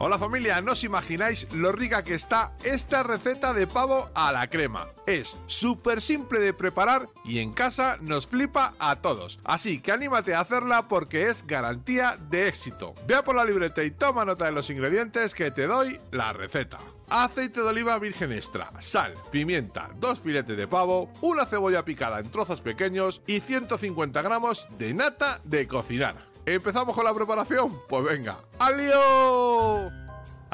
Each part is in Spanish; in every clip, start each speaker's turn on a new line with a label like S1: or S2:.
S1: Hola familia, no os imagináis lo rica que está esta receta de pavo a la crema. Es súper simple de preparar y en casa nos flipa a todos. Así que anímate a hacerla porque es garantía de éxito. Vea por la libreta y toma nota de los ingredientes que te doy la receta. Aceite de oliva virgen extra, sal, pimienta, dos filetes de pavo, una cebolla picada en trozos pequeños y 150 gramos de nata de cocinar. ¿Empezamos con la preparación? Pues venga, ¡alío!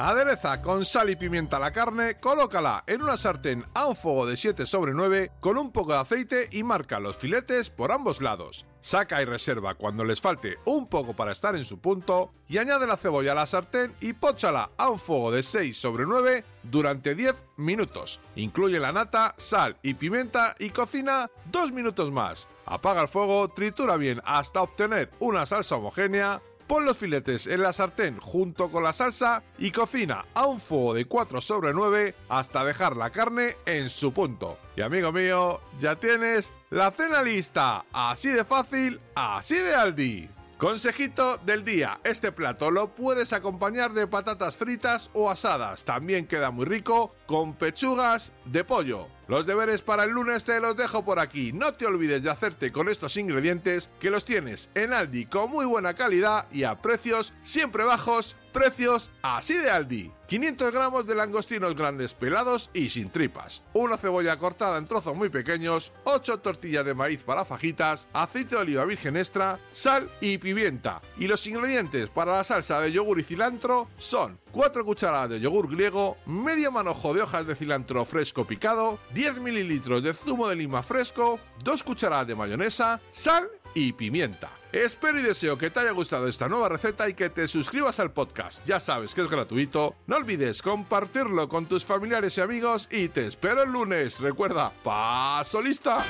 S1: Adereza con sal y pimienta la carne, colócala en una sartén a un fuego de 7 sobre 9 con un poco de aceite y marca los filetes por ambos lados. Saca y reserva cuando les falte un poco para estar en su punto y añade la cebolla a la sartén y póchala a un fuego de 6 sobre 9 durante 10 minutos. Incluye la nata, sal y pimienta y cocina 2 minutos más. Apaga el fuego, tritura bien hasta obtener una salsa homogénea Pon los filetes en la sartén junto con la salsa y cocina a un fuego de 4 sobre 9 hasta dejar la carne en su punto. Y amigo mío, ya tienes la cena lista. Así de fácil, así de Aldi. Consejito del día, este plato lo puedes acompañar de patatas fritas o asadas, también queda muy rico con pechugas de pollo. Los deberes para el lunes te los dejo por aquí, no te olvides de hacerte con estos ingredientes que los tienes en Aldi con muy buena calidad y a precios siempre bajos, precios así de Aldi. 500 gramos de langostinos grandes pelados y sin tripas, una cebolla cortada en trozos muy pequeños, 8 tortillas de maíz para fajitas, aceite de oliva virgen extra, sal y pimienta. Y los ingredientes para la salsa de yogur y cilantro son 4 cucharadas de yogur griego, medio manojo de hojas de cilantro fresco picado, 10 mililitros de zumo de lima fresco, 2 cucharadas de mayonesa, sal y pimienta. Espero y deseo que te haya gustado esta nueva receta y que te suscribas al podcast. Ya sabes que es gratuito. No olvides compartirlo con tus familiares y amigos y te espero el lunes. Recuerda, paso lista.